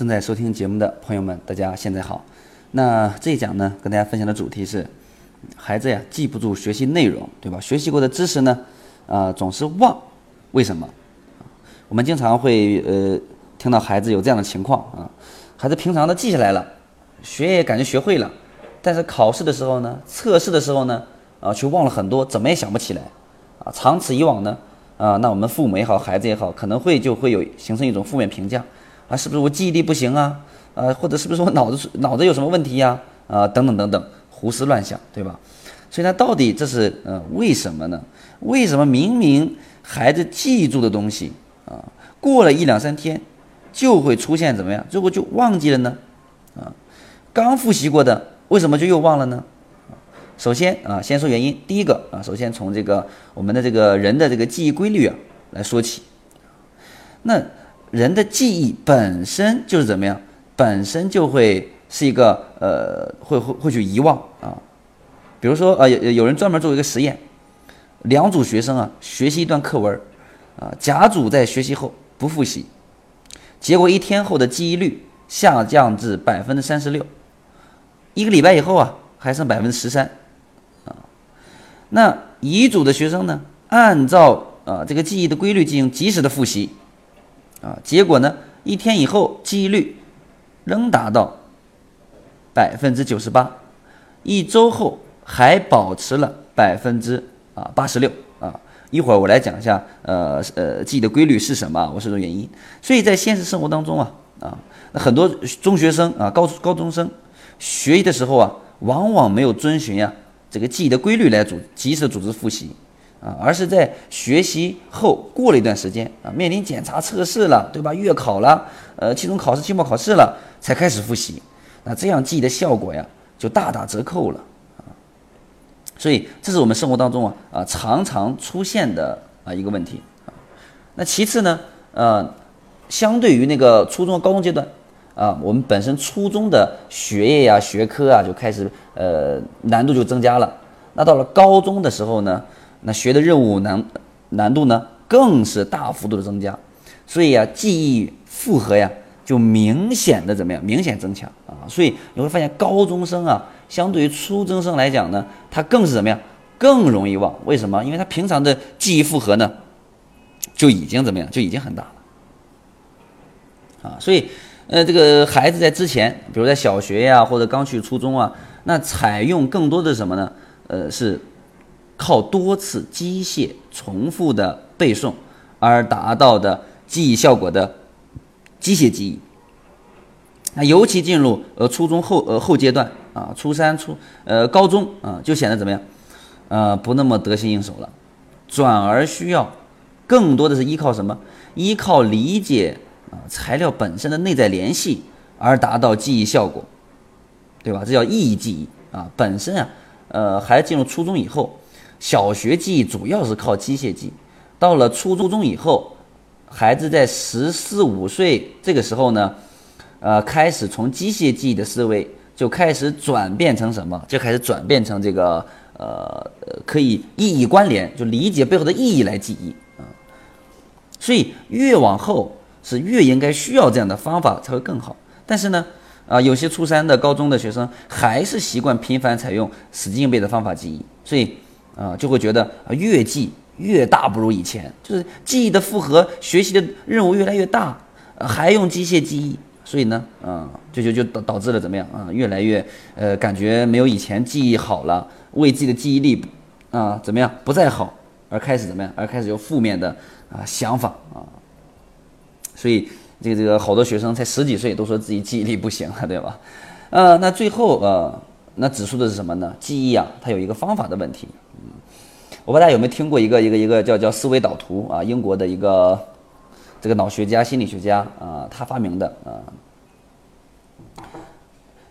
正在收听节目的朋友们，大家现在好。那这一讲呢，跟大家分享的主题是，孩子呀记不住学习内容，对吧？学习过的知识呢，啊总是忘，为什么？我们经常会呃听到孩子有这样的情况啊，孩子平常的记下来了，学也感觉学会了，但是考试的时候呢，测试的时候呢，啊却忘了很多，怎么也想不起来，啊长此以往呢，啊那我们父母也好，孩子也好，可能会就会有形成一种负面评价。啊，是不是我记忆力不行啊？呃，或者是不是我脑子脑子有什么问题呀？啊，等等等等，胡思乱想，对吧？所以呢，到底这是呃为什么呢？为什么明明孩子记住的东西啊，过了一两三天就会出现怎么样？最后就忘记了呢？啊，刚复习过的为什么就又忘了呢？首先啊，先说原因。第一个啊，首先从这个我们的这个人的这个记忆规律啊来说起。那。人的记忆本身就是怎么样？本身就会是一个呃，会会会去遗忘啊。比如说，呃，有有人专门做一个实验，两组学生啊，学习一段课文，啊，甲组在学习后不复习，结果一天后的记忆率下降至百分之三十六，一个礼拜以后啊，还剩百分之十三，啊，那乙组的学生呢，按照啊这个记忆的规律进行及时的复习。啊，结果呢？一天以后，记忆率仍达到百分之九十八，一周后还保持了百分之啊八十六啊。一会儿我来讲一下，呃呃，记忆的规律是什么？我是说原因。所以在现实生活当中啊啊，那很多中学生啊、高高中生学习的时候啊，往往没有遵循呀这个记忆的规律来组及时组织复习。啊，而是在学习后过了一段时间啊，面临检查测试了，对吧？月考了，呃，期中考试、期末考试了，才开始复习，那这样记忆的效果呀，就大打折扣了啊。所以这是我们生活当中啊啊常常出现的啊一个问题啊。那其次呢，呃，相对于那个初中、高中阶段啊，我们本身初中的学业呀、学科啊就开始呃难度就增加了。那到了高中的时候呢？那学的任务难难度呢，更是大幅度的增加，所以啊，记忆负荷呀，就明显的怎么样？明显增强啊！所以你会发现，高中生啊，相对于初中生来讲呢，他更是怎么样？更容易忘。为什么？因为他平常的记忆负荷呢，就已经怎么样？就已经很大了啊！所以，呃，这个孩子在之前，比如在小学呀，或者刚去初中啊，那采用更多的什么呢？呃，是。靠多次机械重复的背诵而达到的记忆效果的机械记忆，那尤其进入呃初中后呃后阶段啊，初三初呃高中啊，就显得怎么样？呃，不那么得心应手了，转而需要更多的是依靠什么？依靠理解啊材料本身的内在联系而达到记忆效果，对吧？这叫意义记忆啊。本身啊，呃，孩子进入初中以后。小学记忆主要是靠机械记，到了初中以后，孩子在十四五岁这个时候呢，呃，开始从机械记忆的思维就开始转变成什么？就开始转变成这个呃，可以意义关联，就理解背后的意义来记忆啊。所以越往后是越应该需要这样的方法才会更好。但是呢，啊，有些初三的高中的学生还是习惯频繁采用死记硬背的方法记忆，所以。啊，就会觉得啊，越记越大不如以前，就是记忆的负荷、学习的任务越来越大，还用机械记忆，所以呢，啊，就就就导导致了怎么样？啊，越来越呃，感觉没有以前记忆好了，为自己的记忆力啊怎么样？不再好，而开始怎么样，而开始有负面的啊想法啊，所以这个这个好多学生才十几岁都说自己记忆力不行了，对吧？呃，那最后呃，那指出的是什么呢？记忆啊，它有一个方法的问题。我不知道大家有没有听过一个一个一个叫叫思维导图啊，英国的一个这个脑学家、心理学家啊，他发明的啊，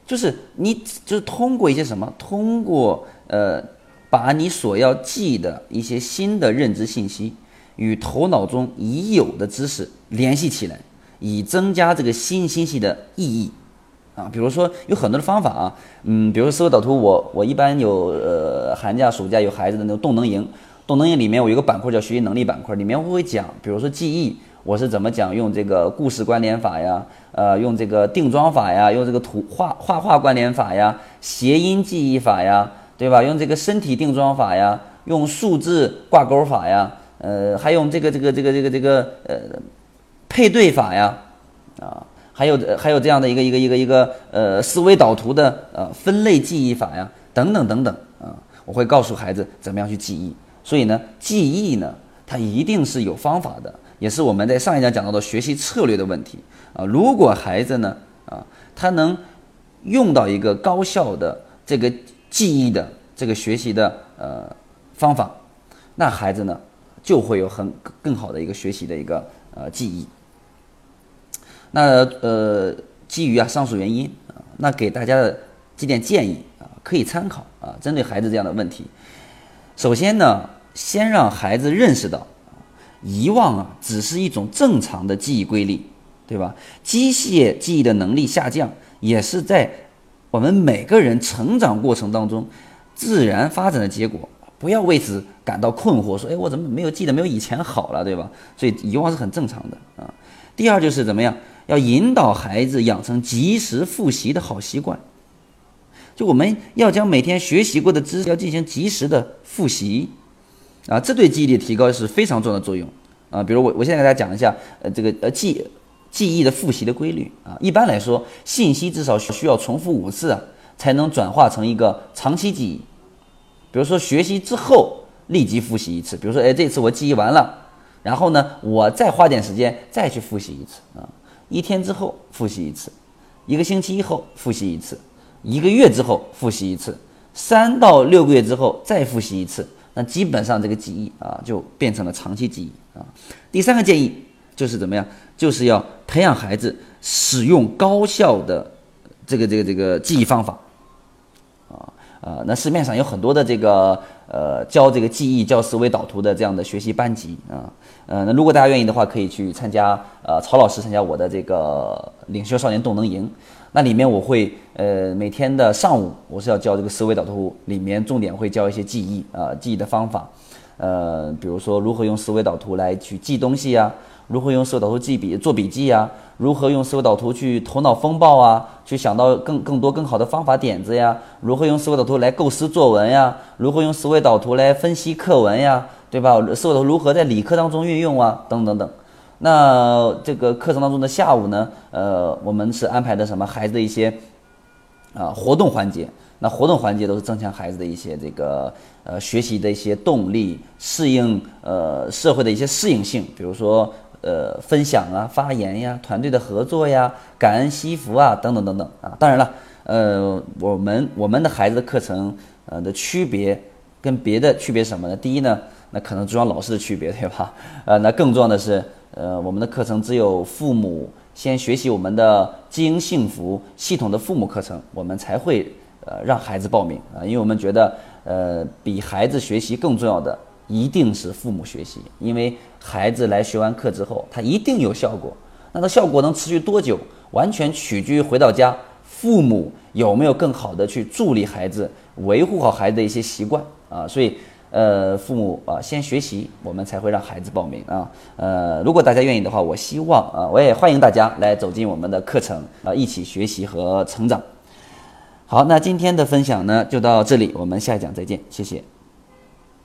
就是你就是通过一些什么，通过呃，把你所要记的一些新的认知信息与头脑中已有的知识联系起来，以增加这个新信息的意义。啊，比如说有很多的方法啊，嗯，比如说思维导图，我我一般有呃寒假暑假有孩子的那种动能营，动能营里面我有个板块叫学习能力板块，里面我会讲，比如说记忆，我是怎么讲用这个故事关联法呀，呃，用这个定妆法呀，用这个图画画画关联法呀，谐音记忆法呀，对吧？用这个身体定妆法呀，用数字挂钩法呀，呃，还用这个这个这个这个这个呃配对法呀，啊，还有还有这样的一个一个一个一个呃思维导图的呃分类记忆法呀，等等等等啊，我会告诉孩子怎么样去记忆。所以呢，记忆呢，它一定是有方法的。也是我们在上一讲讲到的学习策略的问题啊。如果孩子呢啊，他能用到一个高效的这个记忆的这个学习的呃方法，那孩子呢就会有很更好的一个学习的一个呃记忆。那呃基于啊上述原因啊，那给大家的几点建议啊，可以参考啊。针对孩子这样的问题，首先呢，先让孩子认识到。遗忘啊，只是一种正常的记忆规律，对吧？机械记忆的能力下降，也是在我们每个人成长过程当中自然发展的结果。不要为此感到困惑，说：“哎，我怎么没有记得没有以前好了，对吧？”所以遗忘是很正常的啊。第二就是怎么样，要引导孩子养成及时复习的好习惯。就我们要将每天学习过的知识要进行及时的复习。啊，这对记忆力提高是非常重要的作用啊。比如我，我现在给大家讲一下，呃，这个呃记记忆的复习的规律啊。一般来说，信息至少需要重复五次，才能转化成一个长期记忆。比如说学习之后立即复习一次，比如说，哎，这次我记忆完了，然后呢，我再花点时间再去复习一次啊。一天之后复习一次，一个星期以后复习一次，一个月之后复习一次，三到六个月之后再复习一次。那基本上这个记忆啊，就变成了长期记忆啊。第三个建议就是怎么样？就是要培养孩子使用高效的这个这个这个记忆方法啊啊。那市面上有很多的这个呃教这个记忆、教思维导图的这样的学习班级啊。呃，那如果大家愿意的话，可以去参加呃曹老师参加我的这个领袖少年动能营。那里面我会呃每天的上午我是要教这个思维导图，里面重点会教一些记忆啊记忆的方法，呃比如说如何用思维导图来去记东西呀，如何用思维导图记笔做笔记呀，如何用思维导图去头脑风暴啊，去想到更更多更好的方法点子呀，如何用思维导图来构思作文呀，如何用思维导图来分析课文呀，对吧？思维导图如何在理科当中运用啊，等等等。那这个课程当中的下午呢，呃，我们是安排的什么孩子的一些啊活动环节。那活动环节都是增强孩子的一些这个呃学习的一些动力，适应呃社会的一些适应性，比如说呃分享啊、发言呀、团队的合作呀、感恩惜福啊等等等等啊。当然了，呃，我们我们的孩子的课程呃的区别跟别的区别什么呢？第一呢，那可能主要老师的区别对吧？呃，那更重要的是。呃，我们的课程只有父母先学习我们的基因幸福系统的父母课程，我们才会呃让孩子报名啊，因为我们觉得呃比孩子学习更重要的一定是父母学习，因为孩子来学完课之后，他一定有效果，那个效果能持续多久，完全取决于回到家父母有没有更好的去助力孩子，维护好孩子的一些习惯啊，所以。呃，父母啊，先学习，我们才会让孩子报名啊。呃，如果大家愿意的话，我希望啊，我也欢迎大家来走进我们的课程啊，一起学习和成长。好，那今天的分享呢，就到这里，我们下一讲再见，谢谢。